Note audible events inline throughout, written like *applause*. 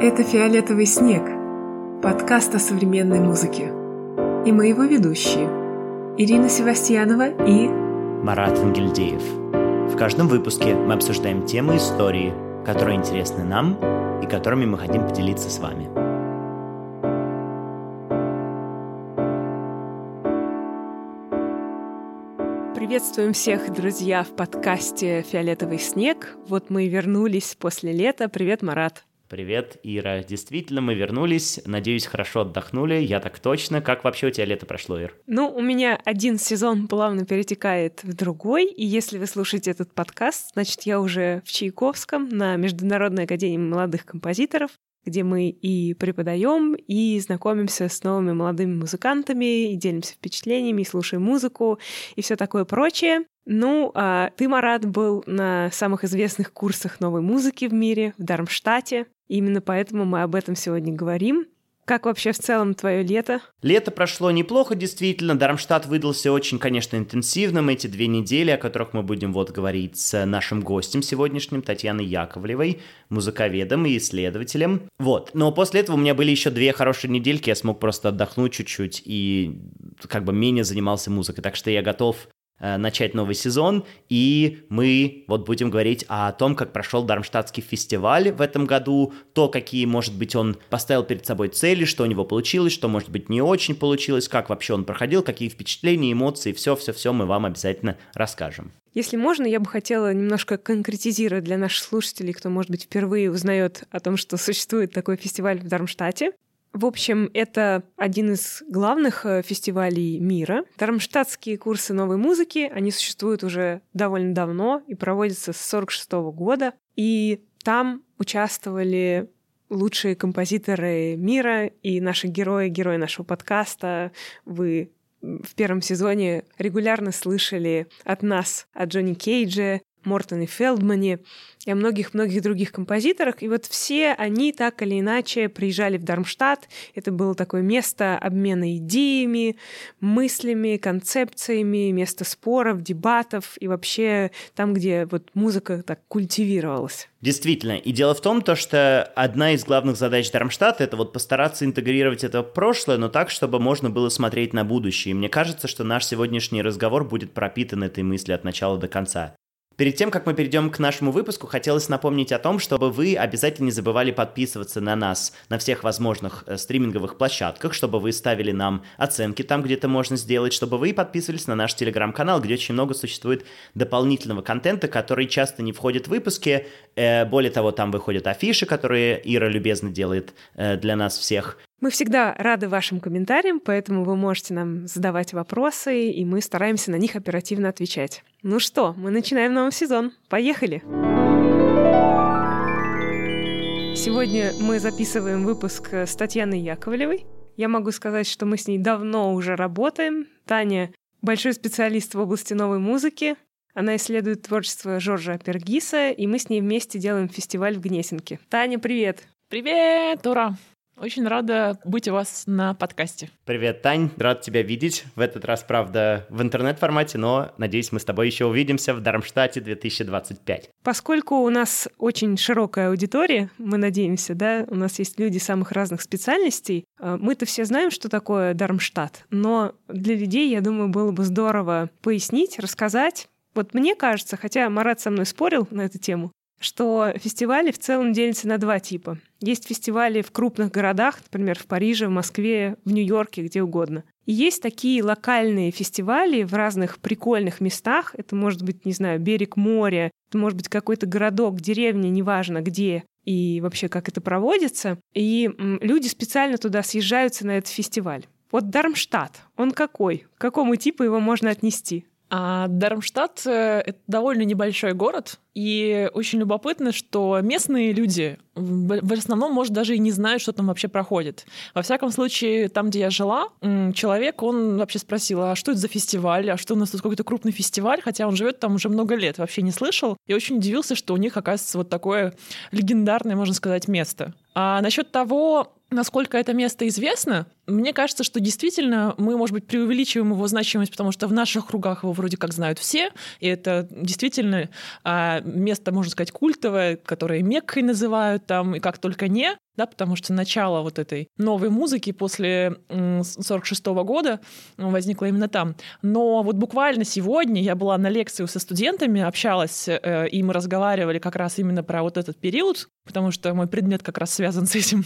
Это «Фиолетовый снег» – подкаст о современной музыке. И мы его ведущие – Ирина Севастьянова и Марат Ангельдеев. В каждом выпуске мы обсуждаем темы истории, которые интересны нам и которыми мы хотим поделиться с вами. Приветствуем всех, друзья, в подкасте «Фиолетовый снег». Вот мы и вернулись после лета. Привет, Марат. Привет, Ира. Действительно, мы вернулись. Надеюсь, хорошо отдохнули. Я так точно. Как вообще у тебя лето прошло, Ир? Ну, у меня один сезон плавно перетекает в другой. И если вы слушаете этот подкаст, значит, я уже в Чайковском на Международной академии молодых композиторов где мы и преподаем, и знакомимся с новыми молодыми музыкантами, и делимся впечатлениями, и слушаем музыку, и все такое прочее. Ну, а ты, Марат, был на самых известных курсах новой музыки в мире, в Дармштадте. Именно поэтому мы об этом сегодня говорим. Как вообще в целом твое лето? Лето прошло неплохо, действительно. Дармштадт выдался очень, конечно, интенсивным. Эти две недели, о которых мы будем вот говорить с нашим гостем сегодняшним, Татьяной Яковлевой, музыковедом и исследователем. Вот. Но после этого у меня были еще две хорошие недельки. Я смог просто отдохнуть чуть-чуть и как бы менее занимался музыкой. Так что я готов начать новый сезон, и мы вот будем говорить о том, как прошел Дармштадтский фестиваль в этом году, то, какие, может быть, он поставил перед собой цели, что у него получилось, что, может быть, не очень получилось, как вообще он проходил, какие впечатления, эмоции, все-все-все мы вам обязательно расскажем. Если можно, я бы хотела немножко конкретизировать для наших слушателей, кто, может быть, впервые узнает о том, что существует такой фестиваль в Дармштадте. В общем, это один из главных э, фестивалей мира. Дармштадтские курсы новой музыки, они существуют уже довольно давно и проводятся с 1946 года. И там участвовали лучшие композиторы мира и наши герои, герои нашего подкаста. Вы в первом сезоне регулярно слышали от нас, от Джонни Кейджа, Мортоне Фелдмане и о многих-многих других композиторах. И вот все они так или иначе приезжали в Дармштадт. Это было такое место обмена идеями, мыслями, концепциями, место споров, дебатов и вообще там, где вот музыка так культивировалась. Действительно. И дело в том, то, что одна из главных задач Дармштадта — это вот постараться интегрировать это прошлое, но так, чтобы можно было смотреть на будущее. И мне кажется, что наш сегодняшний разговор будет пропитан этой мыслью от начала до конца. Перед тем, как мы перейдем к нашему выпуску, хотелось напомнить о том, чтобы вы обязательно не забывали подписываться на нас на всех возможных э, стриминговых площадках, чтобы вы ставили нам оценки там, где это можно сделать, чтобы вы подписывались на наш телеграм-канал, где очень много существует дополнительного контента, который часто не входит в выпуски. Э, более того, там выходят афиши, которые Ира любезно делает э, для нас всех. Мы всегда рады вашим комментариям, поэтому вы можете нам задавать вопросы, и мы стараемся на них оперативно отвечать. Ну что, мы начинаем новый сезон. Поехали! Сегодня мы записываем выпуск с Татьяной Яковлевой. Я могу сказать, что мы с ней давно уже работаем. Таня — большой специалист в области новой музыки. Она исследует творчество Жоржа Пергиса, и мы с ней вместе делаем фестиваль в Гнесинке. Таня, привет! Привет, ура! Очень рада быть у вас на подкасте. Привет, Тань, рад тебя видеть. В этот раз, правда, в интернет-формате, но, надеюсь, мы с тобой еще увидимся в Дармштадте 2025. Поскольку у нас очень широкая аудитория, мы надеемся, да, у нас есть люди самых разных специальностей, э, мы-то все знаем, что такое Дармштадт, но для людей, я думаю, было бы здорово пояснить, рассказать, вот мне кажется, хотя Марат со мной спорил на эту тему, что фестивали в целом делятся на два типа. Есть фестивали в крупных городах, например, в Париже, в Москве, в Нью-Йорке, где угодно. И есть такие локальные фестивали в разных прикольных местах. Это может быть, не знаю, берег моря, это может быть какой-то городок, деревня, неважно где и вообще как это проводится. И люди специально туда съезжаются на этот фестиваль. Вот Дармштадт, он какой? К какому типу его можно отнести? А Дармштадт — это довольно небольшой город, и очень любопытно, что местные люди в основном, может, даже и не знают, что там вообще проходит. Во всяком случае, там, где я жила, человек, он вообще спросил, а что это за фестиваль, а что у нас тут какой-то крупный фестиваль, хотя он живет там уже много лет, вообще не слышал, и очень удивился, что у них, оказывается, вот такое легендарное, можно сказать, место. А насчет того, насколько это место известно, Мне кажется, что действительно мы, может быть, преувеличиваем его значимость, потому что в наших кругах его вроде как знают все, и это действительно а, место, можно сказать, культовое, которое Меккой называют там, и как только не, да, потому что начало вот этой новой музыки после 46 года возникло именно там. Но вот буквально сегодня я была на лекции со студентами, общалась, э, и мы разговаривали как раз именно про вот этот период, потому что мой предмет как раз связан с этим.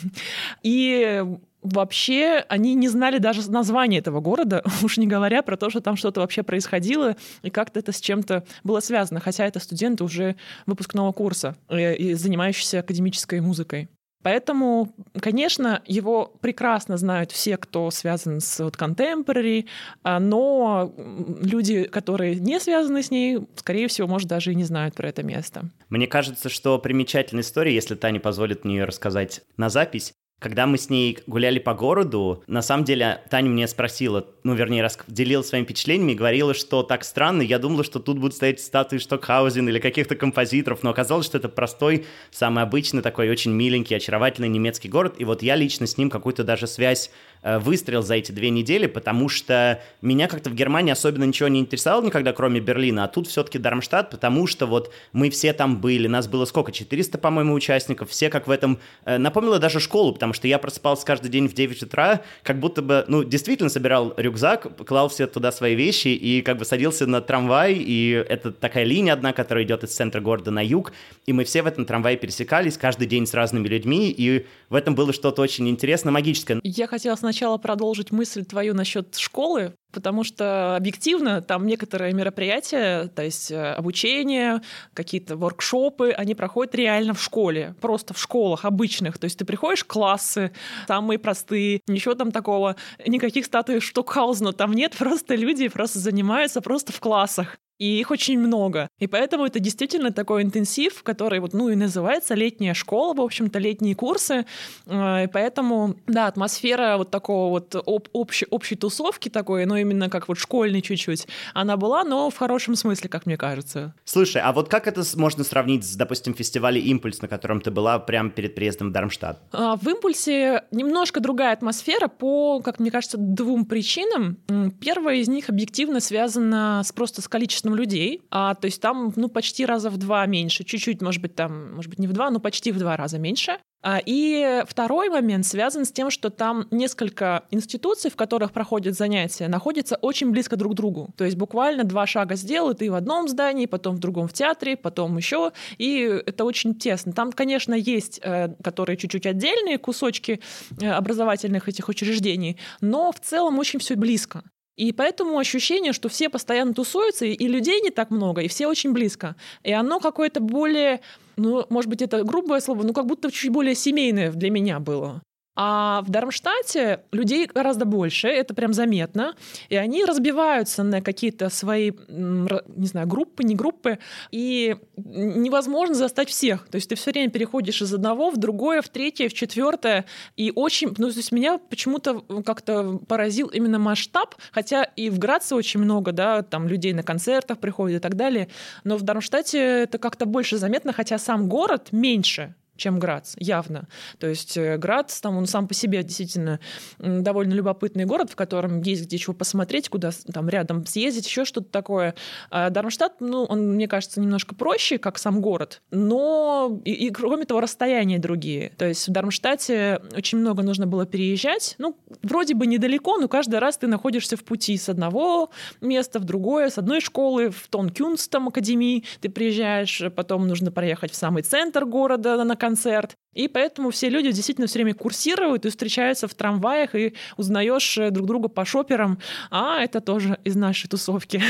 И вообще они не знали даже название этого города, *laughs* уж не говоря про то, что там что-то вообще происходило и как-то это с чем-то было связано, хотя это студенты уже выпускного курса э, и занимающиеся академической музыкой. Поэтому, конечно, его прекрасно знают все, кто связан с вот, contemporary, а, но люди, которые не связаны с ней, скорее всего, может, даже и не знают про это место. Мне кажется, что примечательная история, если Таня позволит мне ее рассказать на запись, когда мы с ней гуляли по городу, на самом деле Таня мне спросила, ну, вернее, делила своими впечатлениями говорила, что так странно, я думала, что тут будут стоять статуи Штокхаузен или каких-то композиторов, но оказалось, что это простой, самый обычный такой очень миленький, очаровательный немецкий город, и вот я лично с ним какую-то даже связь выстрел за эти две недели, потому что меня как-то в Германии особенно ничего не интересовало никогда, кроме Берлина, а тут все-таки Дармштадт, потому что вот мы все там были, нас было сколько, 400, по-моему, участников, все как в этом... Э, напомнила даже школу, потому что я просыпался каждый день в 9 утра, как будто бы, ну, действительно собирал рюкзак, клал все туда свои вещи и как бы садился на трамвай, и это такая линия одна, которая идет из центра города на юг, и мы все в этом трамвае пересекались каждый день с разными людьми, и в этом было что-то очень интересное, магическое. Я хотела сначала продолжить мысль твою насчет школы, потому что объективно там некоторые мероприятия, то есть э, обучение, какие-то воркшопы, они проходят реально в школе, просто в школах обычных. То есть ты приходишь классы, самые простые, ничего там такого, никаких статуй Штокхаузена там нет, *laughs* просто люди просто занимаются просто в классах и их очень много. И поэтому это действительно такой интенсив, который вот, ну и называется летняя школа, в общем-то, летние курсы. А, и поэтому, да, атмосфера вот такого вот об, общей, общей тусовки такой, но именно как вот школьный чуть-чуть, она была, но в хорошем смысле, как мне кажется. Слушай, а вот как это можно сравнить с, допустим, фестивалем «Импульс», на котором ты была прямо перед приездом в Дармштадт? А, в «Импульсе» немножко другая атмосфера по, как мне кажется, двум причинам. Первая из них объективно связана с просто с количеством количеством людей, а, то есть там ну, почти раза в два меньше, чуть-чуть, может быть, там, может быть, не в два, но почти в два раза меньше. А, и второй момент связан с тем, что там несколько институций, в которых проходят занятия, находятся очень близко друг к другу. То есть буквально два шага сделал, и ты в одном здании, потом в другом в театре, потом еще. И это очень тесно. Там, конечно, есть, э, которые чуть-чуть отдельные кусочки э, образовательных этих учреждений, но в целом очень все близко. И поэтому ощущение, что все постоянно тусуются, и людей не так много, и все очень близко. И оно какое-то более, ну, может быть, это грубое слово, но как будто чуть более семейное для меня было. А в Дармштадте людей гораздо больше, это прям заметно, и они разбиваются на какие-то свои, не знаю, группы, не группы, и невозможно застать всех. То есть ты все время переходишь из одного в другое, в третье, в четвертое, и очень, ну, то есть меня почему-то как-то поразил именно масштаб, хотя и в Граце очень много, да, там людей на концертах приходят и так далее, но в Дармштадте это как-то больше заметно, хотя сам город меньше, чем Грац, явно. То есть э, Грац, там он сам по себе действительно довольно любопытный город, в котором есть где чего посмотреть, куда там рядом съездить, еще что-то такое. А Дармштадт, ну, он, мне кажется, немножко проще, как сам город, но и, и кроме того, расстояния другие. То есть в Дармштадте очень много нужно было переезжать. Ну, вроде бы недалеко, но каждый раз ты находишься в пути с одного места в другое, с одной школы в Тонкюнст, там, академии, ты приезжаешь, потом нужно проехать в самый центр города на концерт. И поэтому все люди действительно все время курсируют и встречаются в трамваях, и узнаешь э, друг друга по шоперам. А это тоже из нашей тусовки.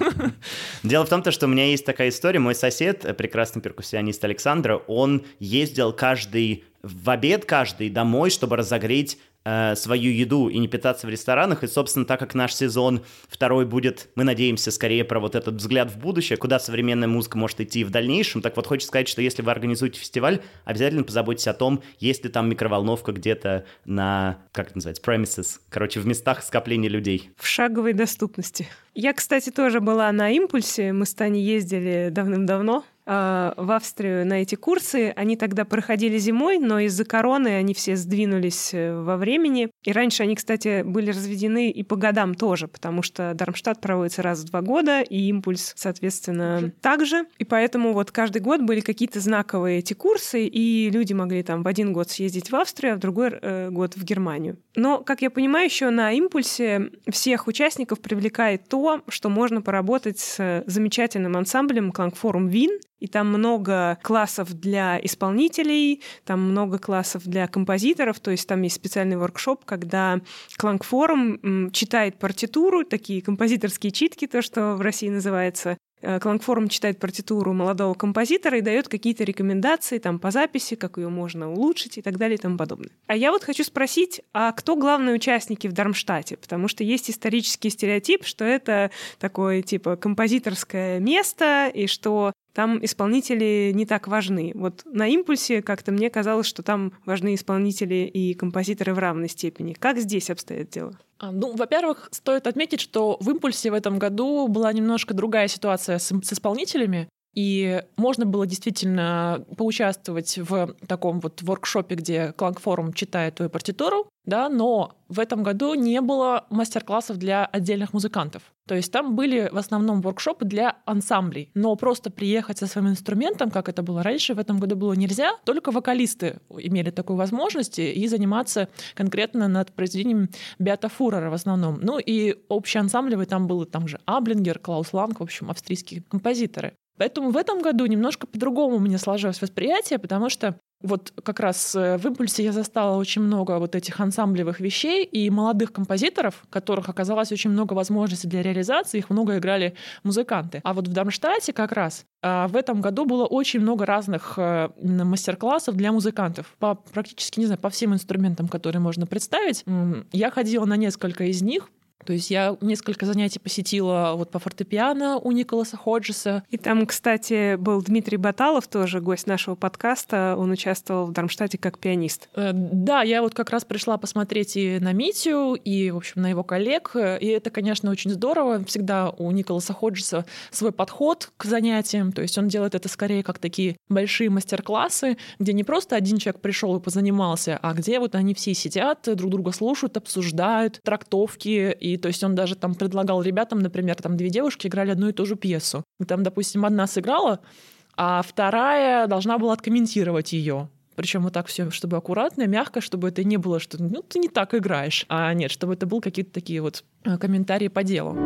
*laughs* Дело в том, что у меня есть такая история. Мой сосед, э, прекрасный перкуссионист Александр, он ездил каждый в обед каждый домой, чтобы разогреть э, свою еду и не питаться в ресторанах. И, собственно, так как наш сезон второй будет, мы надеемся, скорее про вот этот взгляд в будущее, куда современная музыка может идти в дальнейшем. Так вот, хочется сказать, что если вы организуете фестиваль, обязательно позаботьтесь о том, есть ли там микроволновка где-то на, как это называется, premises, короче, в местах скопления людей. В шаговой доступности. Я, кстати, тоже была на импульсе. Мы с Таней ездили давным-давно в Австрию на эти курсы. Они тогда проходили зимой, но из-за короны они все сдвинулись э, во времени. И раньше они, кстати, были разведены и по годам тоже, потому что Дармштадт проводится раз в два года, и импульс, соответственно, также. И поэтому вот каждый год были какие-то знаковые эти курсы, и люди могли там в один год съездить в Австрию, а в другой э, год в Германию. Но, как я понимаю, еще на импульсе всех участников привлекает то, что можно поработать с замечательным ансамблем Клангфорум Вин, и там много классов для исполнителей, там много классов для композиторов, то есть там есть специальный воркшоп, когда Клангфорум читает партитуру, такие композиторские читки, то, что в России называется, Э, Клангформ читает партитуру молодого композитора и дает какие-то рекомендации там по записи, как ее можно улучшить и так далее и тому подобное. А я вот хочу спросить, а кто главные участники в Дармштадте? Потому что есть исторический стереотип, что это такое типа композиторское место и что там исполнители не так важны. Вот на импульсе как-то мне казалось, что там важны исполнители и композиторы в равной степени. Как здесь обстоят дела? Ну, во-первых, стоит отметить, что в импульсе в этом году была немножко другая ситуация с, с исполнителями. И можно было действительно поучаствовать в таком вот воркшопе, где Клангфорум читает твою партитуру, да, но в этом году не было мастер-классов для отдельных музыкантов. То есть там были в основном воркшопы для ансамблей. Но просто приехать со своим инструментом, как это было раньше, в этом году было нельзя. Только вокалисты имели такую возможность и заниматься конкретно над произведением Беата Фурера в основном. Ну и общеансамблевый там был там же Аблингер, Клаус Ланг, в общем, австрийские композиторы. Поэтому в этом году немножко по-другому у меня сложилось восприятие, потому что вот как раз э, в импульсе я застала очень много вот этих ансамблевых вещей и молодых композиторов, которых оказалось очень много возможностей для реализации, их много играли музыканты. А вот в Дармштадте как раз а, в этом году было очень много разных э, мастер-классов для музыкантов по практически, не знаю, по всем инструментам, которые можно представить. Я ходила на несколько из них, то есть я несколько занятий посетила вот по фортепиано у Николаса Ходжеса. И там, кстати, был Дмитрий Баталов, тоже гость нашего подкаста. Он участвовал в Дармштадте как пианист. Э, да, я вот как раз пришла посмотреть и на Митю, и, в общем, на его коллег. И это, конечно, очень здорово. Всегда у Николаса Ходжеса свой подход к занятиям. То есть он делает это скорее как такие большие мастер-классы, где не просто один человек пришел и позанимался, а где вот они все сидят, друг друга слушают, обсуждают трактовки и то есть он даже там предлагал ребятам, например, там две девушки играли одну и ту же пьесу. И там, допустим, одна сыграла, а вторая должна была откомментировать ее. Причем вот так все, чтобы аккуратно, мягко, чтобы это не было, что ну ты не так играешь, а нет, чтобы это был какие-то такие вот э, комментарии по делу.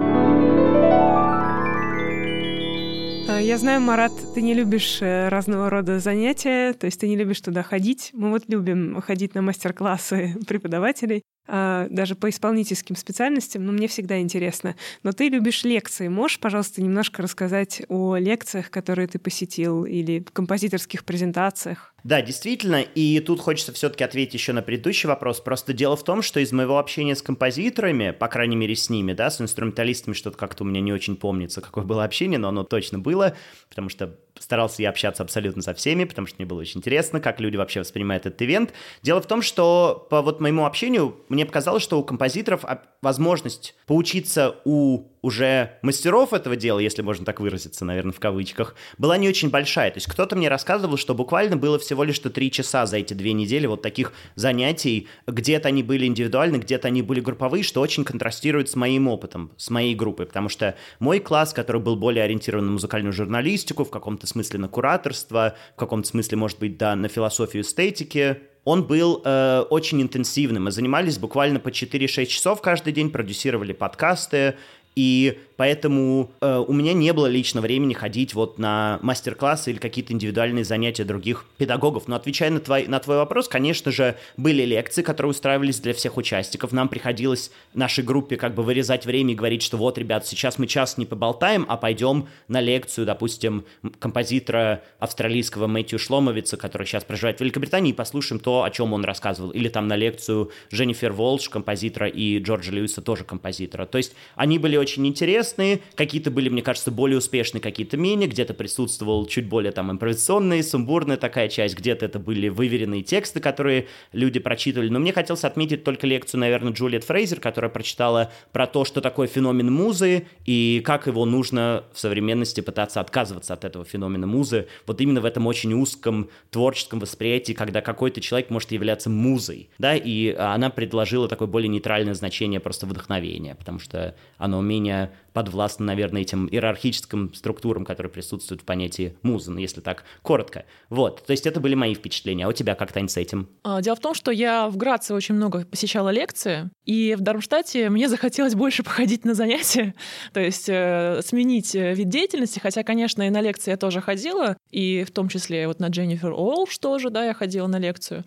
А, я знаю, Марат, ты не любишь э, разного рода занятия, то есть ты не любишь туда ходить. Мы вот любим ходить на мастер-классы *laughs* преподавателей. А, даже по исполнительским специальностям, но мне всегда интересно. Но ты любишь лекции. Можешь, пожалуйста, немножко рассказать о лекциях, которые ты посетил, или композиторских презентациях? Да, действительно, и тут хочется все-таки ответить еще на предыдущий вопрос. Просто дело в том, что из моего общения с композиторами, по крайней мере с ними, да, с инструменталистами, что-то как-то у меня не очень помнится, какое было общение, но оно точно было, потому что старался я общаться абсолютно со всеми, потому что мне было очень интересно, как люди вообще воспринимают этот ивент. Дело в том, что по вот моему общению мне показалось, что у композиторов возможность поучиться у уже мастеров этого дела, если можно так выразиться, наверное, в кавычках, была не очень большая. То есть кто-то мне рассказывал, что буквально было всего лишь что три часа за эти две недели вот таких занятий. Где-то они были индивидуальны, где-то они были групповые, что очень контрастирует с моим опытом, с моей группой. Потому что мой класс, который был более ориентирован на музыкальную журналистику, в каком-то смысле на кураторство, в каком-то смысле, может быть, да, на философию эстетики, он был э, очень интенсивным. Мы занимались буквально по 4-6 часов каждый день, продюсировали подкасты, и поэтому э, у меня не было лично времени ходить вот на мастер-классы или какие-то индивидуальные занятия других педагогов. Но отвечая на твой, на твой вопрос, конечно же, были лекции, которые устраивались для всех участников. Нам приходилось нашей группе как бы вырезать время и говорить, что вот, ребят, сейчас мы час не поболтаем, а пойдем на лекцию, допустим, композитора австралийского Мэтью Шломовица, который сейчас проживает в Великобритании, и послушаем то, о чем он рассказывал. Или там на лекцию Дженнифер Волш, композитора, и Джорджа Льюиса, тоже композитора. То есть они были очень очень интересно, известные, какие-то были, мне кажется, более успешные, какие-то менее, где-то присутствовал чуть более там импровизационная, сумбурная такая часть, где-то это были выверенные тексты, которые люди прочитывали. Но мне хотелось отметить только лекцию, наверное, Джулиет Фрейзер, которая прочитала про то, что такое феномен музы и как его нужно в современности пытаться отказываться от этого феномена музы. Вот именно в этом очень узком творческом восприятии, когда какой-то человек может являться музой, да, и она предложила такое более нейтральное значение просто вдохновения, потому что оно менее подвластно, наверное, этим иерархическим структурам, которые присутствуют в понятии музы, ну, если так коротко. Вот, то есть это были мои впечатления. А у тебя как, Тань, с этим? А, дело в том, что я в Граце очень много посещала лекции, и в Дармштадте мне захотелось больше походить на занятия, *laughs* то есть э, сменить э, вид деятельности, хотя, конечно, и на лекции я тоже ходила, и в том числе вот на Дженнифер Олш тоже, да, я ходила на лекцию.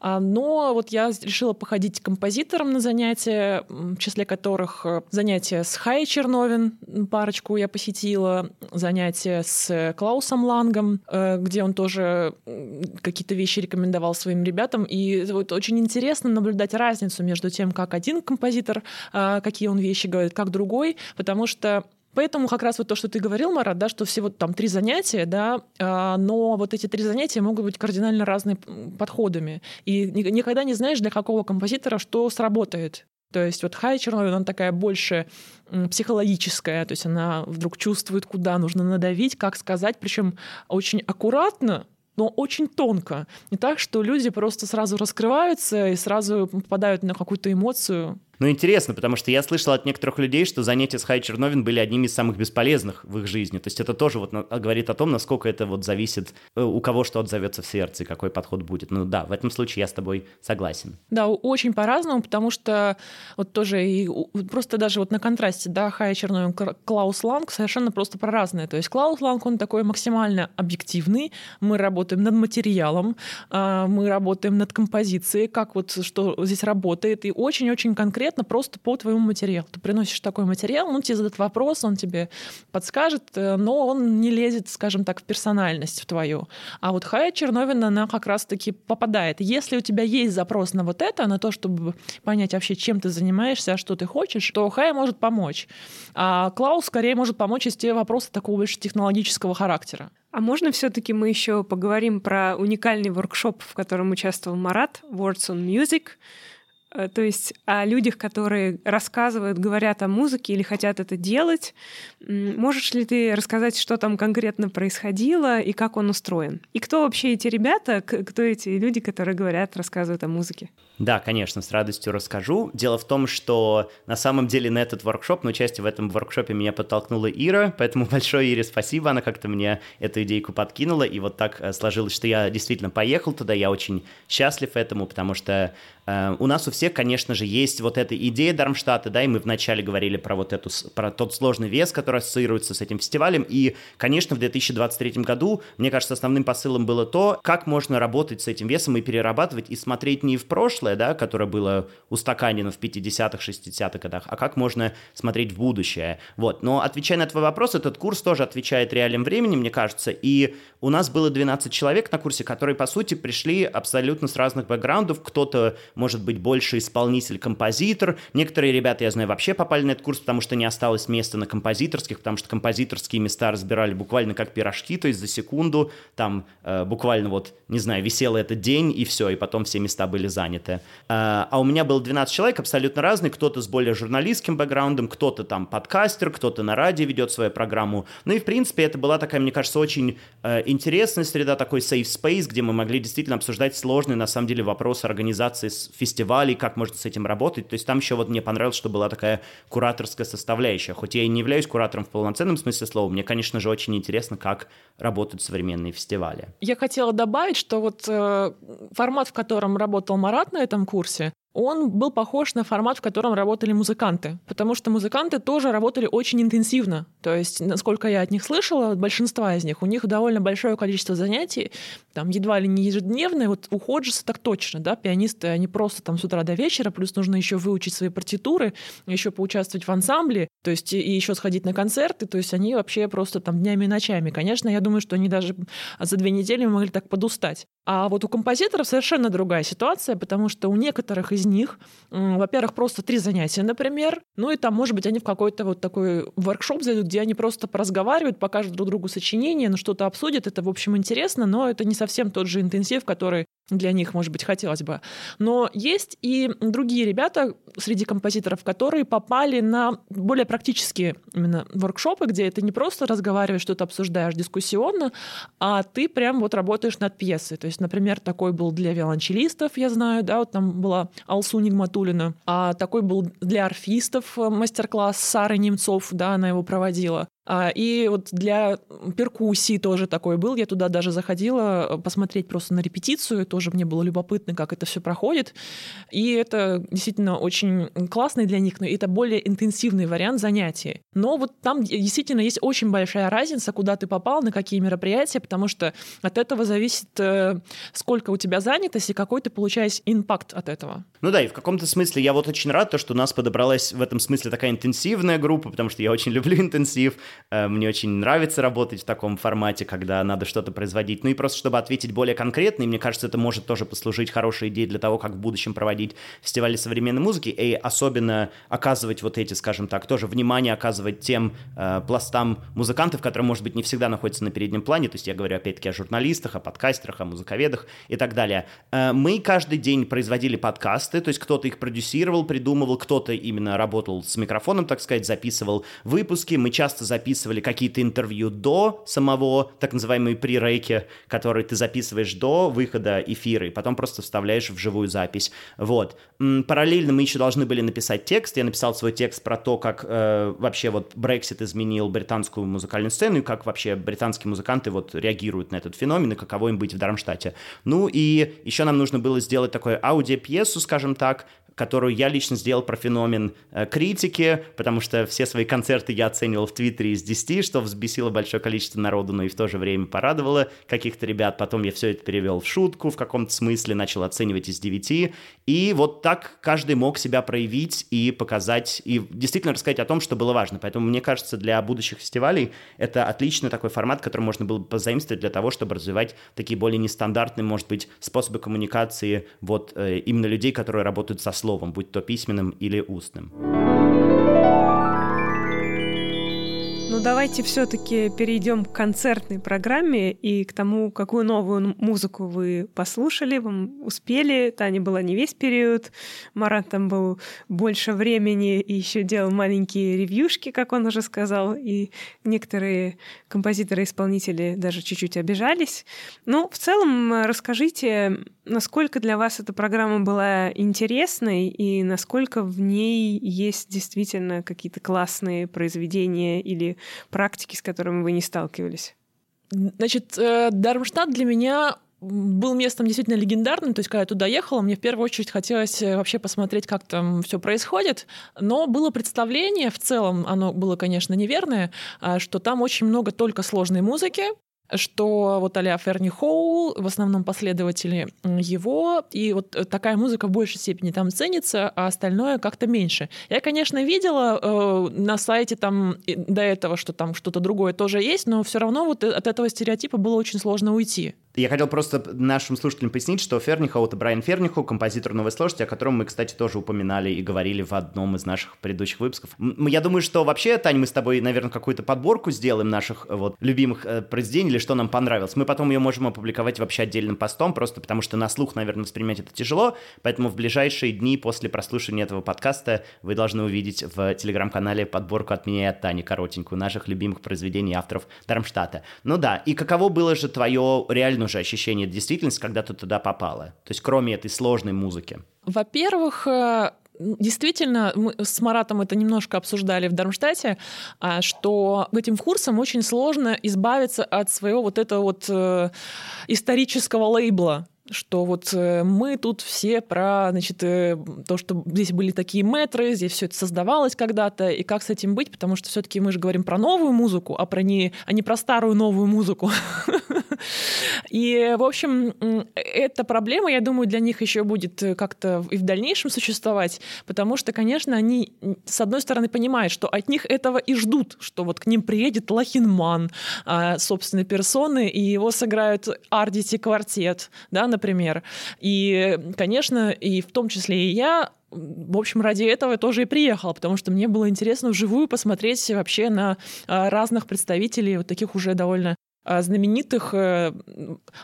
А, но вот я решила походить композитором на занятия, в числе которых э, занятия с Хай Черновин, парочку я посетила, занятия с Клаусом Лангом, где он тоже какие-то вещи рекомендовал своим ребятам, и вот очень интересно наблюдать разницу между тем, как один композитор, а, какие он вещи говорит, как другой, потому что Поэтому как раз вот то, что ты говорил, Марат, да, что всего там три занятия, да, а, но вот эти три занятия могут быть кардинально разными подходами. И никогда не знаешь, для какого композитора что сработает. То есть вот Хай Черновин, она такая больше психологическая, то есть она вдруг чувствует, куда нужно надавить, как сказать, причем очень аккуратно, но очень тонко. Не так, что люди просто сразу раскрываются и сразу попадают на какую-то эмоцию. Ну, интересно, потому что я слышал от некоторых людей, что занятия с Хай Черновин были одними из самых бесполезных в их жизни. То есть это тоже вот говорит о том, насколько это вот зависит, э, у кого что отзовется в сердце, какой подход будет. Ну да, в этом случае я с тобой согласен. Да, очень по-разному, потому что вот тоже и просто даже вот на контрасте, да, Хай Черновин, Клаус Ланг совершенно просто про разные. То есть Клаус Ланг, он такой максимально объективный, мы работаем над материалом, а, мы работаем над композицией, как вот что здесь работает, и очень-очень конкретно конкретно просто по твоему материалу. Ты приносишь такой материал, он тебе задает вопрос, он тебе подскажет, э, но он не лезет, скажем так, в персональность в твою. А вот Хая Черновина, она как раз-таки попадает. Если у тебя есть запрос на вот это, на то, чтобы понять вообще, чем ты занимаешься, что ты хочешь, то Хая может помочь. А Клаус скорее может помочь, если тебе вопросы такого больше технологического характера. А можно все-таки мы еще поговорим про уникальный воркшоп, в котором участвовал Марат, Words on Music, то есть о людях, которые рассказывают, говорят о музыке или хотят это делать. Можешь ли ты рассказать, что там конкретно происходило и как он устроен? И кто вообще эти ребята, кто эти люди, которые говорят, рассказывают о музыке? Да, конечно, с радостью расскажу. Дело в том, что на самом деле на этот воркшоп, на участие в этом воркшопе меня подтолкнула Ира, поэтому *laughs* большое Ире спасибо, она как-то мне эту идейку подкинула, и вот так э, сложилось, что я действительно поехал туда, я очень счастлив этому, потому что э, у нас у всех, конечно же, есть вот эта идея Дармштадта, да, и мы вначале говорили про вот эту, про тот сложный вес, который ассоциируется с этим фестивалем, и, конечно, в 2023 году, мне кажется, основным посылом было то, как можно работать с этим весом и перерабатывать, и смотреть не в прошлое, прошлое, да, которое было устаканено в 50-х, 60-х годах, а как можно смотреть в будущее. Вот. Но отвечая на твой вопрос, этот курс тоже отвечает реальным временем, мне кажется, и у нас было 12 человек на курсе, которые, по сути, пришли абсолютно с разных бэкграундов. Кто-то, может быть, больше исполнитель, композитор. Некоторые ребята, я знаю, вообще попали на этот курс, потому что не осталось места на композиторских, потому что композиторские места разбирали буквально как пирожки, то есть за секунду там э, буквально вот, не знаю, висел этот день, и все, и потом все места были заняты. А, а у меня было 12 человек, абсолютно разные, кто-то с более журналистским бэкграундом, кто-то там подкастер, кто-то на радио ведет свою программу. Ну и, в принципе, это была такая, мне кажется, очень э, интересная среда, такой safe space, где мы могли действительно обсуждать сложные, на самом деле, вопросы организации фестивалей, как можно с этим работать. То есть там еще вот мне понравилось, что была такая кураторская составляющая. Хоть я и не являюсь куратором в полноценном смысле слова, мне, конечно же, очень интересно, как работают современные фестивали. Я хотела добавить, что вот э, формат, в котором работал Марат на этом курсе, он был похож на формат, в котором работали музыканты, потому что музыканты тоже работали очень интенсивно. То есть, насколько я от них слышала, от большинства из них, у них довольно большое количество занятий, там едва ли не ежедневные, вот у Ходжеса так точно, да, пианисты, они просто там с утра до вечера, плюс нужно еще выучить свои партитуры, еще поучаствовать в ансамбле, то есть и еще сходить на концерты, то есть они вообще просто там днями и ночами. Конечно, я думаю, что они даже за две недели могли так подустать. А вот у композиторов совершенно другая ситуация, потому что у некоторых из них, во-первых, просто три занятия, например, ну и там, может быть, они в какой-то вот такой воркшоп зайдут, где они просто поразговаривают, покажут друг другу сочинение, ну что-то обсудят, это, в общем, интересно, но это не совсем тот же интенсив, который для них, может быть, хотелось бы. Но есть и другие ребята среди композиторов, которые попали на более практические именно воркшопы, где это не просто разговариваешь, что-то обсуждаешь дискуссионно, а ты прям вот работаешь над пьесой. То есть, например, такой был для виолончелистов, я знаю, да, вот там была Алсу Нигматулина, а такой был для арфистов э, мастер-класс Сары Немцов, да, она его проводила. А, и вот для перкуссии тоже такой был. Я туда даже заходила э, посмотреть просто на репетицию. Тоже мне было любопытно, как это все проходит. И это действительно очень классный для них, но это более интенсивный вариант занятий. Но вот там действительно есть очень большая разница, куда ты попал, на какие мероприятия, потому что от этого зависит, э, сколько у тебя занятости, какой ты получаешь импакт от этого. Ну да, и в каком-то смысле я вот очень рад, то, что у нас подобралась в этом смысле такая интенсивная группа, потому что я очень люблю *laughs* интенсив. Э, мне очень нравится работать в таком формате, когда надо что-то производить. Ну и просто, чтобы ответить более конкретно, и мне кажется, это может тоже послужить хорошей идеей для того, как в будущем проводить фестивали современной музыки, и особенно оказывать вот эти, скажем так, тоже внимание оказывать тем э, пластам музыкантов, которые, может быть, не всегда находятся на переднем плане. То есть я говорю, опять-таки, о журналистах, о подкастерах, о музыковедах и так далее. Э, мы каждый день производили подкасты, то есть кто-то их продюсировал, придумывал, кто-то именно работал с микрофоном, так сказать, записывал выпуски. Мы часто записывали записывали какие-то интервью до самого так называемой пререйки, который ты записываешь до выхода эфира, и потом просто вставляешь в живую запись. Вот. Параллельно мы еще должны были написать текст. Я написал свой текст про то, как э, вообще вот Brexit изменил британскую музыкальную сцену, и как вообще британские музыканты вот реагируют на этот феномен, и каково им быть в Дармштадте. Ну и еще нам нужно было сделать такую аудиопьесу, скажем так, которую я лично сделал про феномен э, критики, потому что все свои концерты я оценивал в Твиттере из 10, что взбесило большое количество народу, но и в то же время порадовало каких-то ребят. Потом я все это перевел в шутку в каком-то смысле, начал оценивать из 9. И вот так каждый мог себя проявить и показать, и действительно рассказать о том, что было важно. Поэтому, мне кажется, для будущих фестивалей это отличный такой формат, который можно было бы позаимствовать для того, чтобы развивать такие более нестандартные, может быть, способы коммуникации вот э, именно людей, которые работают со словом словом, будь то письменным или устным. Ну давайте все-таки перейдем к концертной программе и к тому, какую новую музыку вы послушали, вам успели. Таня была не весь период, Марат там был больше времени и еще делал маленькие ревьюшки, как он уже сказал, и некоторые композиторы-исполнители даже чуть-чуть обижались. Ну, в целом, расскажите, насколько для вас эта программа была интересной и насколько в ней есть действительно какие-то классные произведения или практики, с которыми вы не сталкивались? Значит, э, Дармштадт для меня был местом действительно легендарным, то есть когда я туда ехала, мне в первую очередь хотелось э, вообще посмотреть, как там все происходит, но было представление, в целом оно было, конечно, неверное, а, что там очень много только сложной музыки, что вот а Ферни Хоул, в основном последователи его, и вот э, такая музыка в большей степени там ценится, а остальное как-то меньше. Я, конечно, видела э, на сайте там до этого, что там что-то другое тоже есть, но все равно вот э, от этого стереотипа было очень сложно уйти. Я хотел просто нашим слушателям пояснить, что Фернихоу — это Брайан Фернихоу, композитор новой сложности, о котором мы, кстати, тоже упоминали и говорили в одном из наших предыдущих выпусков. Я думаю, что вообще, Тань, мы с тобой, наверное, какую-то подборку сделаем наших э, вот любимых э, произведений или что нам понравилось. Мы потом ее можем опубликовать вообще отдельным постом, просто потому что на слух, наверное, воспринимать это тяжело, поэтому в ближайшие дни после прослушивания этого подкаста вы должны увидеть в телеграм-канале подборку от меня и от Тани, коротенькую, наших любимых произведений авторов Дармштадта. Ну да, и каково было же твое реально уже ощущение действительности, когда ты туда попала? То есть кроме этой сложной музыки. Во-первых, э, Действительно, мы с Маратом это немножко обсуждали в Дармштадте, а, что этим курсом очень сложно избавиться от своего вот этого вот э, исторического лейбла что вот э, мы тут все про, значит, э, то, что здесь были такие метры, здесь все это создавалось когда-то, и как с этим быть, потому что все-таки мы же говорим про новую музыку, а про не, а не про старую новую музыку. *laughs* И, в общем, эта проблема, я думаю, для них еще будет как-то и в дальнейшем существовать, потому что, конечно, они, с одной стороны, понимают, что от них этого и ждут, что вот к ним приедет Лахинман а, собственной персоны, и его сыграют Ардити квартет, да, например. И, конечно, и в том числе и я в общем, ради этого я тоже и приехала, потому что мне было интересно вживую посмотреть вообще на а, разных представителей вот таких уже довольно а, знаменитых э,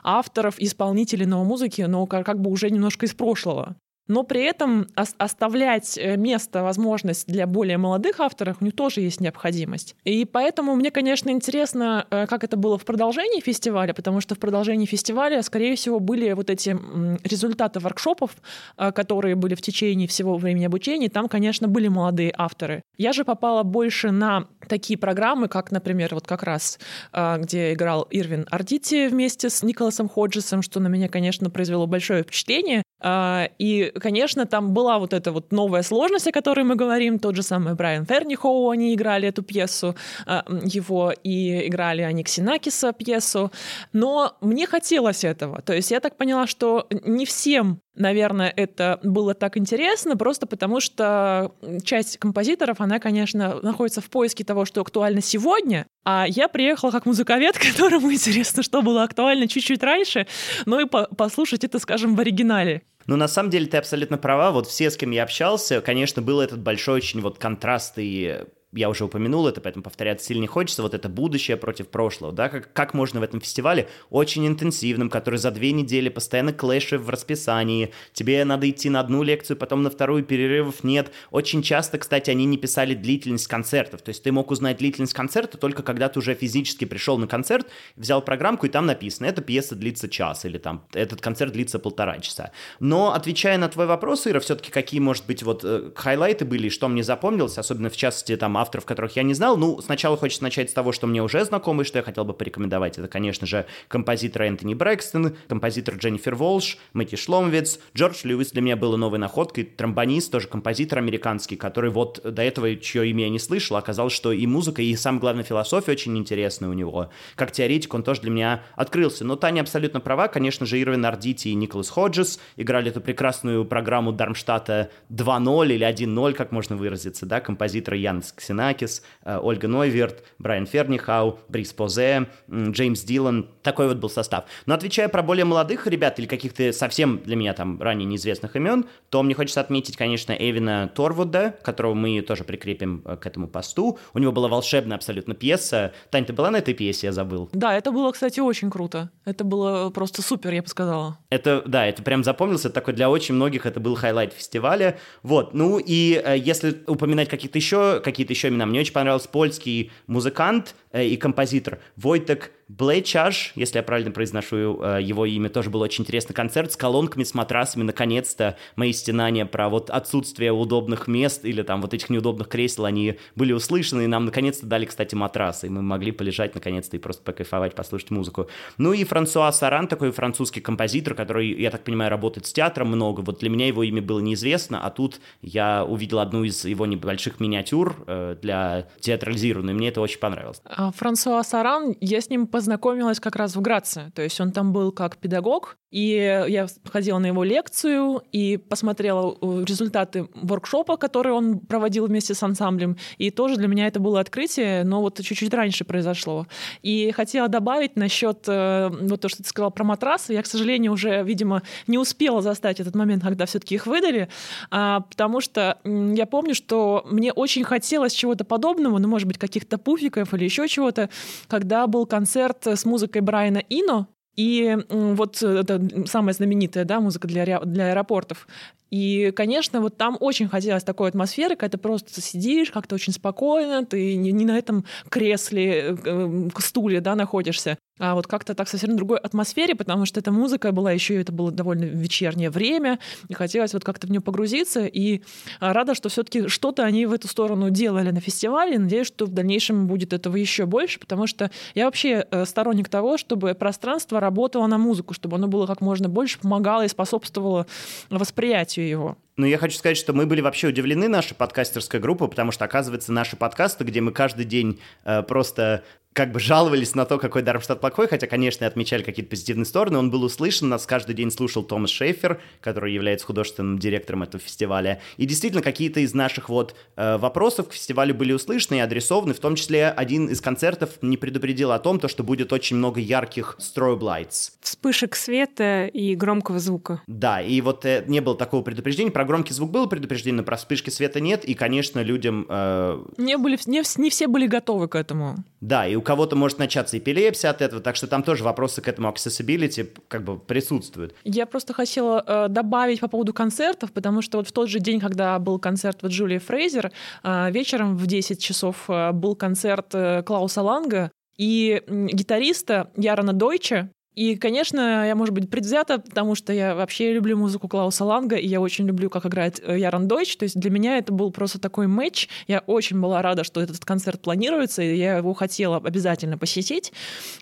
авторов, исполнителей новой музыки, но как бы уже немножко из прошлого но при этом оставлять э, место, возможность для более молодых авторов у них тоже есть необходимость. И поэтому мне, конечно, интересно, э, как это было в продолжении фестиваля, потому что в продолжении фестиваля, скорее всего, были вот эти результаты воркшопов, э, которые были в течение всего времени обучения. Там, конечно, были молодые авторы. Я же попала больше на такие программы, как, например, вот как раз, где играл Ирвин Ардити вместе с Николасом Ходжесом, что на меня, конечно, произвело большое впечатление. И конечно, там была вот эта вот новая сложность, о которой мы говорим. Тот же самый Брайан Фернихоу, они играли эту пьесу а, его, и играли они Ксенакиса пьесу. Но мне хотелось этого. То есть я так поняла, что не всем Наверное, это было так интересно, просто потому что часть композиторов, она, конечно, находится в поиске того, что актуально сегодня, а я приехала как музыковед, *laughs* которому интересно, что было актуально чуть-чуть раньше, ну и по послушать это, скажем, в оригинале. Ну, на самом деле, ты абсолютно права. Вот все, с кем я общался, конечно, был этот большой очень вот контраст и я уже упомянул это, поэтому повторяться сильно не хочется, вот это будущее против прошлого, да, как, как можно в этом фестивале, очень интенсивным, который за две недели постоянно клэши в расписании, тебе надо идти на одну лекцию, потом на вторую, перерывов нет. Очень часто, кстати, они не писали длительность концертов, то есть ты мог узнать длительность концерта только когда ты уже физически пришел на концерт, взял программку, и там написано, эта пьеса длится час, или там этот концерт длится полтора часа. Но, отвечая на твой вопрос, Ира, все-таки какие, может быть, вот э, хайлайты были, что мне запомнилось, особенно в частности там авторов, которых я не знал. Ну, сначала хочется начать с того, что мне уже знакомы, что я хотел бы порекомендовать. Это, конечно же, композитор Энтони Брэкстон, композитор Дженнифер Волш, Мэтти Шломвиц, Джордж Льюис для меня было новой находкой, тромбонист, тоже композитор американский, который вот до этого, чье имя я не слышал, оказалось, что и музыка, и самое главное, философия очень интересная у него. Как теоретик он тоже для меня открылся. Но Таня абсолютно права, конечно же, Ирвин Ардити и Николас Ходжес играли эту прекрасную программу Дармштадта 2.0 или 1.0, как можно выразиться, да, композитора Янс Ксенакис, э, Ольга Нойверт, Брайан Фернихау, Брис Позе, Джеймс Дилан. Такой вот был состав. Но отвечая про более молодых ребят или каких-то совсем для меня там ранее неизвестных имен, то мне хочется отметить, конечно, Эвина Торвуда, которого мы тоже прикрепим э, к этому посту. У него была волшебная абсолютно пьеса. Тань, ты была на этой пьесе, я забыл? Да, это было, кстати, очень круто. Это было просто супер, я бы сказала. Это, да, это прям запомнился. Такой для очень многих это был highlight фестиваля. Вот, ну и э, если упоминать какие-то еще, какие-то еще имена, мне очень понравился польский музыкант и композитор Войтек Блехаж, если я правильно произношу э, его имя, тоже был очень интересный концерт с колонками, с матрасами. Наконец-то мои стенания про вот отсутствие удобных мест или там вот этих неудобных кресел, они были услышаны, и нам наконец-то дали, кстати, матрасы, и мы могли полежать наконец-то и просто покайфовать, послушать музыку. Ну и Франсуа Саран, такой французский композитор, который, я так понимаю, работает с театром много. Вот для меня его имя было неизвестно, а тут я увидел одну из его небольших миниатюр э, для театрализированной, мне это очень понравилось. А Франсуа Саран, я с ним познакомилась как раз в Граце. То есть он там был как педагог, и я ходила на его лекцию и посмотрела э, результаты воркшопа, который он проводил вместе с ансамблем. И тоже для меня это было открытие, но вот чуть-чуть раньше произошло. И хотела добавить насчет э, вот то, что ты сказала про матрасы. Я, к сожалению, уже, видимо, не успела застать этот момент, когда все-таки их выдали, а, потому что я помню, что мне очень хотелось чего-то подобного, ну, может быть, каких-то пуфиков или еще чего-то, когда был концерт с музыкой Брайана Ино, и вот э, это самая знаменитая да, музыка для, для аэропортов. И, конечно, вот там очень хотелось такой атмосферы, когда ты просто сидишь как-то очень спокойно, ты не, не на этом кресле, э, стуле, да, находишься, а вот как-то так совсем другой атмосфере, потому что эта музыка была еще, это было довольно вечернее время, и хотелось вот как-то в нее погрузиться, и а, рада, что все-таки что-то они в эту сторону делали на фестивале, надеюсь, что в дальнейшем будет этого еще больше, потому что я вообще э, сторонник того, чтобы пространство работало на музыку, чтобы оно было как можно больше, помогало и способствовало восприятию его. Ну, я хочу сказать, что мы были вообще удивлены, наша подкастерская группа, потому что, оказывается, наши подкасты, где мы каждый день э, просто как бы жаловались на то, какой Дармштадт плохой, хотя, конечно, и отмечали какие-то позитивные стороны. Он был услышан, нас каждый день слушал Томас Шейфер, который является художественным директором этого фестиваля. И действительно, какие-то из наших вот э, вопросов к фестивалю были услышаны и адресованы, в том числе один из концертов не предупредил о том, то, что будет очень много ярких strobe lights. Вспышек света и громкого звука. Да, и вот э, не было такого предупреждения. Про громкий звук было предупреждение, но про вспышки света нет, и, конечно, людям... Э... Не, были, не, не все были готовы к этому. Да, и кого-то может начаться эпилепсия от этого, так что там тоже вопросы к этому accessibility как бы присутствуют. Я просто хотела э, добавить по поводу концертов, потому что вот в тот же день, когда был концерт вот Джулии Фрейзер, э, вечером в 10 часов э, был концерт э, Клауса Ланга, и гитариста Ярона Дойче, и, конечно, я, может быть, предвзята, потому что я вообще люблю музыку Клауса Ланга, и я очень люблю, как играет э, Ярон Дойч. То есть для меня это был просто такой матч. Я очень была рада, что этот концерт планируется, и я его хотела обязательно посетить.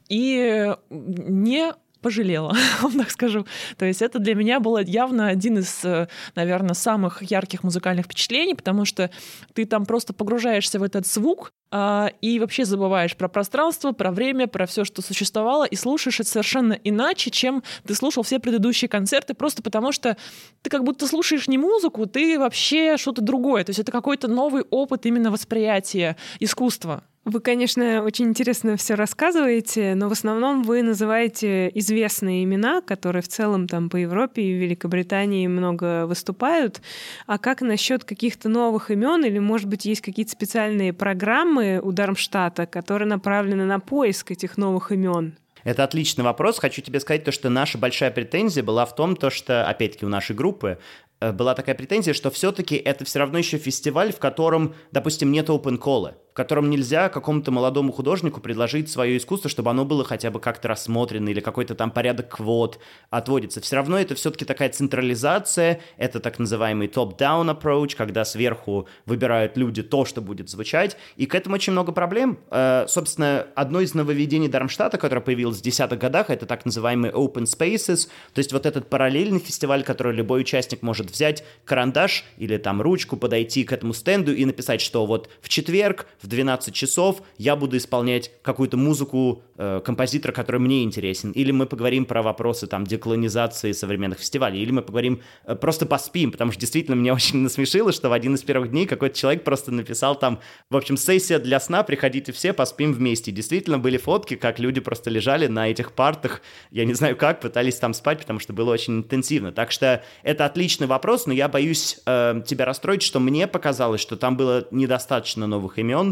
И не пожалела, *laughs* так скажу. То есть это для меня было явно один из, э, наверное, самых ярких музыкальных впечатлений, потому что ты там просто погружаешься в этот звук, а, и вообще забываешь про пространство, про время, про все, что существовало, и слушаешь это совершенно иначе, чем ты слушал все предыдущие концерты, просто потому что ты как будто слушаешь не музыку, ты вообще что-то другое. То есть это какой-то новый опыт именно восприятия искусства. Вы, конечно, очень интересно все рассказываете, но в основном вы называете известные имена, которые в целом там по Европе и Великобритании много выступают. А как насчет каких-то новых имен или, может быть, есть какие-то специальные программы у Дармштадта, которые направлены на поиск этих новых имен? Это отличный вопрос. Хочу тебе сказать то, что наша большая претензия была в том, то, что, опять-таки, у нашей группы э, была такая претензия, что все-таки это все равно еще фестиваль, в котором, допустим, нет open call в котором нельзя какому-то молодому художнику предложить свое искусство, чтобы оно было хотя бы как-то рассмотрено или какой-то там порядок квот отводится. Все равно это все-таки такая централизация, это так называемый top-down approach, когда сверху выбирают люди то, что будет звучать, и к этому очень много проблем. Э, собственно, одно из нововведений Дармштадта, которое появилось в десятых годах, это так называемый open spaces, то есть вот этот параллельный фестиваль, который любой участник может взять карандаш или там ручку, подойти к этому стенду и написать, что вот в четверг в 12 часов я буду исполнять какую-то музыку э, композитора, который мне интересен. Или мы поговорим про вопросы там деколонизации современных фестивалей. Или мы поговорим э, просто поспим, потому что действительно меня *laughs* очень насмешило, что в один из первых дней какой-то человек просто написал там, в общем, сессия для сна, приходите все, поспим вместе. Действительно были фотки, как люди просто лежали на этих партах, я не знаю как, пытались там спать, потому что было очень интенсивно. Так что это отличный вопрос, но я боюсь э, тебя расстроить, что мне показалось, что там было недостаточно новых имен,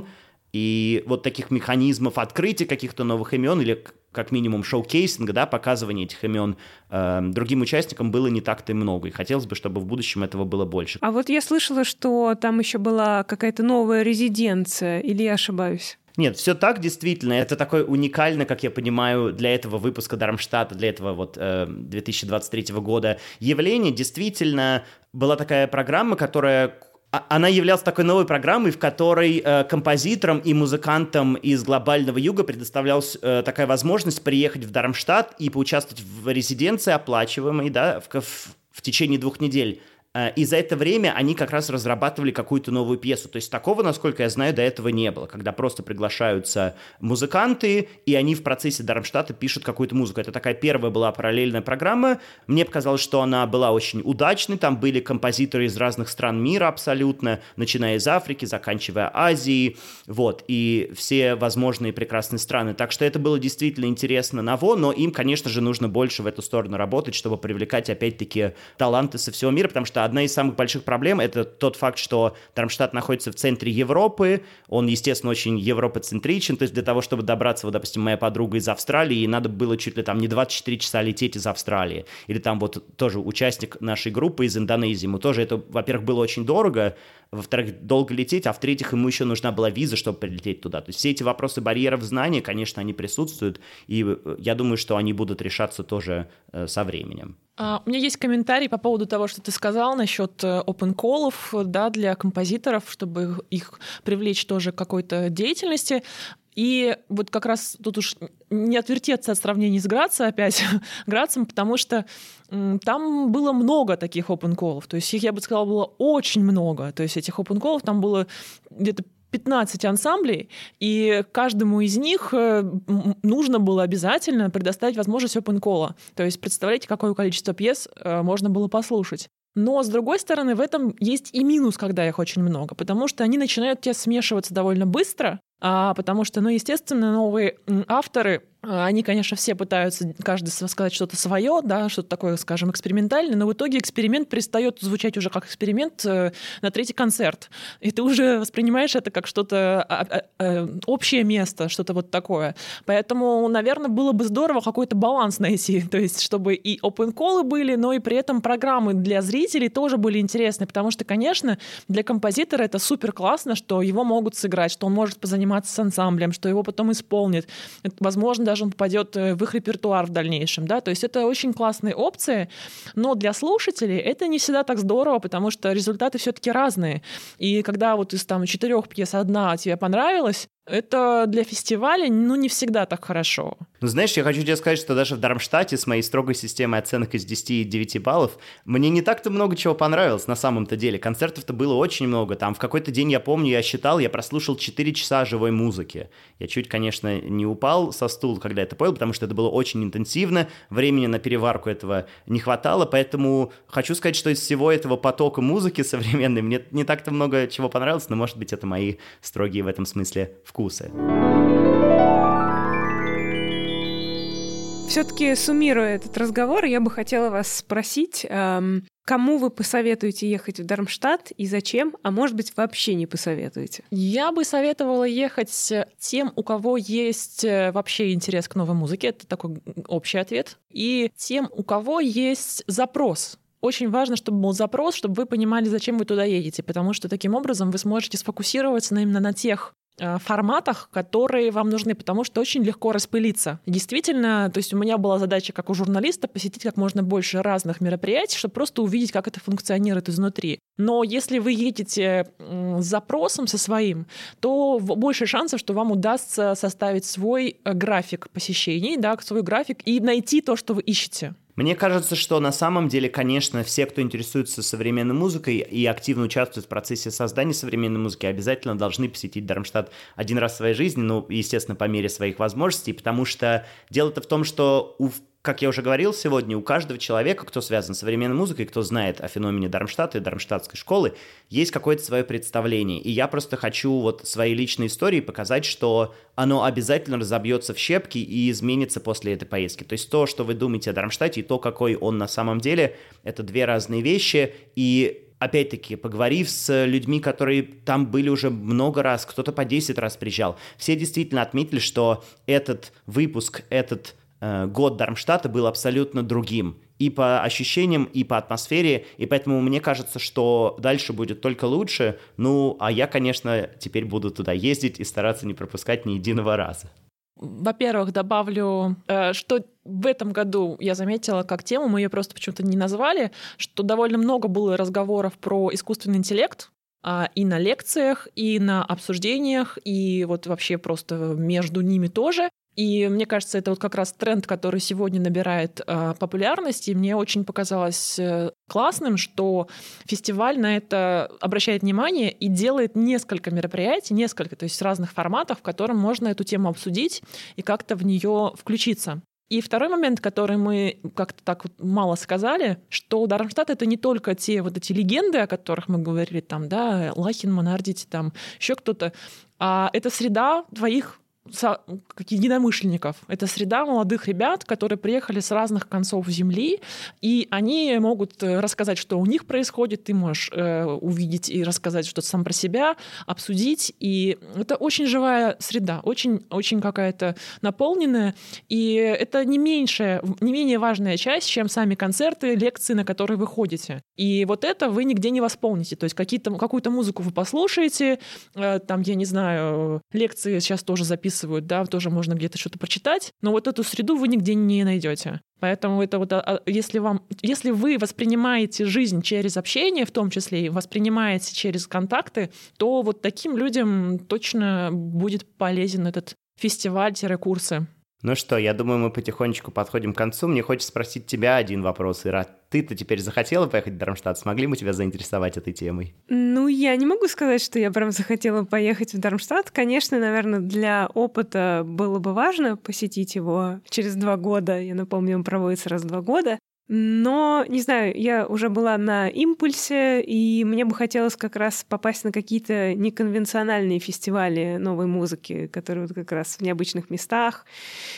и вот таких механизмов открытия каких-то новых имен или как минимум шоу-кейсинга, да, показывания этих имен э, другим участникам было не так-то и много. И хотелось бы, чтобы в будущем этого было больше. А вот я слышала, что там еще была какая-то новая резиденция, или я ошибаюсь? Нет, все так действительно. Это такое уникально, как я понимаю, для этого выпуска Дармштадта, для этого вот э, 2023 года явление. Действительно, была такая программа, которая она являлась такой новой программой, в которой э, композиторам и музыкантам из глобального юга предоставлялась э, такая возможность приехать в Дармштадт и поучаствовать в резиденции оплачиваемой, да, в, в, в течение двух недель. Э, и за это время они как раз разрабатывали какую-то новую пьесу. То есть такого, насколько я знаю, до этого не было, когда просто приглашаются музыканты, и они в процессе Дармштадта пишут какую-то музыку. Это такая первая была параллельная программа. Мне показалось, что она была очень удачной. Там были композиторы из разных стран мира абсолютно, начиная из Африки, заканчивая Азией, вот, и все возможные прекрасные страны. Так что это было действительно интересно ново, но им, конечно же, нужно больше в эту сторону работать, чтобы привлекать, опять-таки, таланты со всего мира, потому что одна из самых больших проблем — это тот факт, что Дармштадт находится в центре Европы, он, естественно, очень европоцентричен, то есть для того, чтобы добраться, вот, допустим, моя подруга из Австралии, ей надо было чуть ли там не 24 часа лететь из Австралии. Или там вот тоже участник нашей группы из Индонезии, ему тоже это, во-первых, было очень дорого, во-вторых, долго лететь, а в-третьих, ему еще нужна была виза, чтобы прилететь туда. То есть все эти вопросы барьеров знания, конечно, они присутствуют, и э, я думаю, что они будут решаться тоже э, со временем. А, у меня есть комментарий по поводу того, что ты сказал насчет э, open callов да, для композиторов, чтобы их привлечь тоже к какой-то деятельности. И вот как раз тут уж не отвертеться от сравнений с *laughs* Грацием опять, Грацем, потому что там было много таких open call. То есть их, я бы сказала, было очень много. То есть этих open call там было где-то 15 ансамблей, и каждому из них э, нужно было обязательно предоставить возможность open call. То есть представляете, какое количество пьес э, можно было послушать. Но, с другой стороны, в этом есть и минус, когда их очень много, потому что они начинают тебя смешиваться довольно быстро, а, потому что, ну, естественно, новые авторы а, они, конечно, все пытаются каждый сказать что-то свое, да, что-то такое, скажем, экспериментальное, но в итоге эксперимент перестает звучать уже как эксперимент э, на третий концерт. И ты уже воспринимаешь это как что-то а, а, общее место, что-то вот такое. Поэтому, наверное, было бы здорово какой-то баланс найти, *laughs* то есть чтобы и open call были, но и при этом программы для зрителей тоже были интересны, потому что, конечно, для композитора это супер классно, что его могут сыграть, что он может позаниматься с ансамблем, что его потом исполнит. Возможно, даже он попадет э, в их репертуар в дальнейшем, да, то есть это очень классные опции, но для слушателей это не всегда так здорово, потому что результаты все-таки разные. И когда вот из там четырех пьес одна тебе понравилась, это для фестиваля, ну, не всегда так хорошо. Ну, знаешь, я хочу тебе сказать, что даже в Дармштадте с моей строгой системой оценок из 10 и 9 баллов мне не так-то много чего понравилось на самом-то деле. Концертов-то было очень много. Там в какой-то день, я помню, я считал, я прослушал 4 часа живой музыки. Я чуть, конечно, не упал со стула, когда это понял, потому что это было очень интенсивно, времени на переварку этого не хватало, поэтому хочу сказать, что из всего этого потока музыки современной мне не так-то много чего понравилось, но, может быть, это мои строгие в этом смысле вкусы вкусы. Все-таки суммируя этот разговор, я бы хотела вас спросить, эм, кому вы посоветуете ехать в Дармштадт и зачем, а может быть вообще не посоветуете? Я бы советовала ехать тем, у кого есть э, вообще интерес к новой музыке, это такой общий ответ, и тем, у кого есть запрос очень важно, чтобы был запрос, чтобы вы понимали, зачем вы туда едете, потому что таким образом вы сможете сфокусироваться именно на тех форматах, которые вам нужны, потому что очень легко распылиться. Действительно, то есть у меня была задача как у журналиста посетить как можно больше разных мероприятий, чтобы просто увидеть, как это функционирует изнутри. Но если вы едете с запросом со своим, то больше шансов, что вам удастся составить свой э, график посещений, да, свой график и найти то, что вы ищете. Мне кажется, что на самом деле, конечно, все, кто интересуется современной музыкой и активно участвует в процессе создания современной музыки, обязательно должны посетить Дармштадт один раз в своей жизни, ну, естественно, по мере своих возможностей, потому что дело-то в том, что у как я уже говорил сегодня, у каждого человека, кто связан с современной музыкой, кто знает о феномене Дармштадта и Дармштадтской школы, есть какое-то свое представление. И я просто хочу вот своей личной истории показать, что оно обязательно разобьется в щепки и изменится после этой поездки. То есть то, что вы думаете о Дармштадте, и то, какой он на самом деле, это две разные вещи. И опять-таки, поговорив с людьми, которые там были уже много раз, кто-то по 10 раз приезжал, все действительно отметили, что этот выпуск, этот год Дармштадта был абсолютно другим и по ощущениям, и по атмосфере, и поэтому мне кажется, что дальше будет только лучше. Ну, а я, конечно, теперь буду туда ездить и стараться не пропускать ни единого раза. Во-первых, добавлю, э, что в этом году я заметила как тему, мы ее просто почему-то не назвали, что довольно много было разговоров про искусственный интеллект, а, и на лекциях, и на обсуждениях, и вот вообще просто между ними тоже. И мне кажется, это вот как раз тренд, который сегодня набирает э, популярность. И мне очень показалось э, классным, что фестиваль на это обращает внимание и делает несколько мероприятий, несколько, то есть разных форматов, в котором можно эту тему обсудить и как-то в нее включиться. И второй момент, который мы как-то так вот мало сказали, что Дармштадт — это не только те вот эти легенды, о которых мы говорили, там, да, Лахин, Монардити, там, еще кто-то, а это среда твоих единомышленников. Это среда молодых ребят, которые приехали с разных концов земли, и они могут э, рассказать, что у них происходит, ты можешь э, увидеть и рассказать что-то сам про себя, обсудить, и это очень живая среда, очень, очень какая-то наполненная, и это не меньшая, не менее важная часть, чем сами концерты, лекции, на которые вы ходите. И вот это вы нигде не восполните, то есть какие-то, какую-то музыку вы послушаете, э, там, я не знаю, лекции сейчас тоже записывают описывают, да, тоже можно где-то что-то прочитать, но вот эту среду вы нигде не найдете. Поэтому это вот, а, а, если вам, если вы воспринимаете жизнь через общение, в том числе и воспринимаете через контакты, то вот таким людям точно будет полезен этот фестиваль-курсы. Ну что, я думаю, мы потихонечку подходим к концу. Мне хочется спросить тебя один вопрос, Ира. Ты-то теперь захотела поехать в Дармштадт? Смогли мы тебя заинтересовать этой темой? Ну, я не могу сказать, что я прям захотела поехать в Дармштадт. Конечно, наверное, для опыта было бы важно посетить его через два года. Я напомню, он проводится раз в два года. Но, не знаю, я уже была на импульсе, и мне бы хотелось как раз попасть на какие-то неконвенциональные фестивали новой музыки, которые вот как раз в необычных местах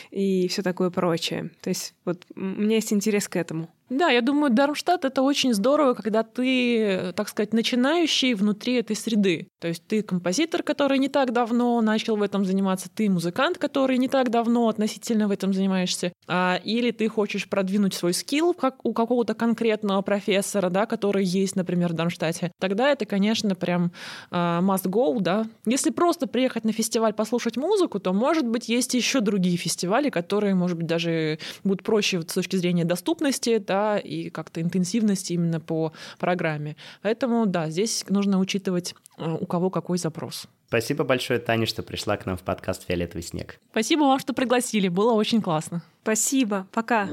и все такое прочее. То есть вот у меня есть интерес к этому. Да, я думаю, Дармштадт — это очень здорово, когда ты, так сказать, начинающий внутри этой среды. То есть ты композитор, который не так давно начал в этом заниматься, ты музыкант, который не так давно относительно в этом занимаешься, а, или ты хочешь продвинуть свой скилл как у какого-то конкретного профессора, да, который есть, например, в Дармштадте, тогда это, конечно, прям а, must go, да. Если просто приехать на фестиваль послушать музыку, то, может быть, есть еще другие фестивали, которые, может быть, даже будут проще с точки зрения доступности, да, и как-то интенсивности именно по программе. Поэтому, да, здесь нужно учитывать, э, у кого какой запрос. Спасибо большое, Таня, что пришла к нам в подкаст «Фиолетовый снег». Спасибо вам, что пригласили. Было очень классно. Спасибо. Пока.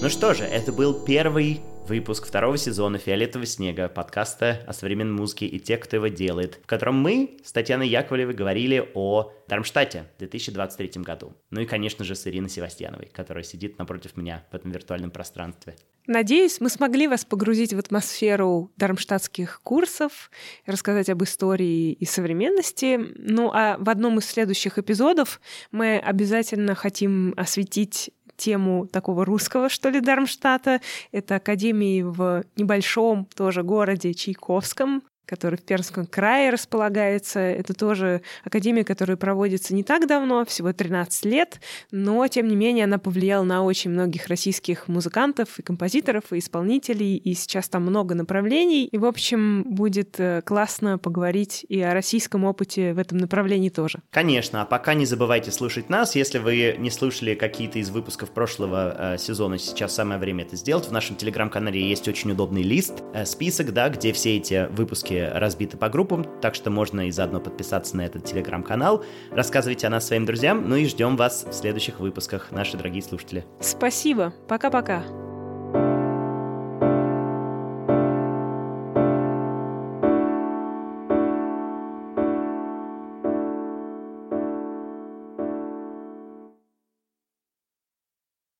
Ну что же, это был первый выпуск второго сезона «Фиолетового снега» подкаста о современной музыке и тех, кто его делает, в котором мы с Татьяной Яковлевой говорили о Дармштадте в 2023 году. Ну и, конечно же, с Ириной Севастьяновой, которая сидит напротив меня в этом виртуальном пространстве. Надеюсь, мы смогли вас погрузить в атмосферу дармштадтских курсов, рассказать об истории и современности. Ну а в одном из следующих эпизодов мы обязательно хотим осветить тему такого русского, *laughs* что ли, Дармштадта. Это академии в небольшом тоже городе Чайковском, который в Пермском крае располагается. Это тоже академия, которая проводится не так давно, всего 13 лет, но, тем не менее, она повлияла на очень многих российских музыкантов и композиторов, и исполнителей, и сейчас там много направлений. И, в общем, будет э, классно поговорить и о российском опыте в этом направлении тоже. Конечно, а пока не забывайте слушать нас. Если вы не слушали какие-то из выпусков прошлого э, сезона, сейчас самое время это сделать. В нашем телеграм-канале есть очень удобный лист, э, список, да, где все эти выпуски разбиты по группам, так что можно и заодно подписаться на этот телеграм-канал. Рассказывайте о нас своим друзьям, ну и ждем вас в следующих выпусках, наши дорогие слушатели. Спасибо. Пока-пока.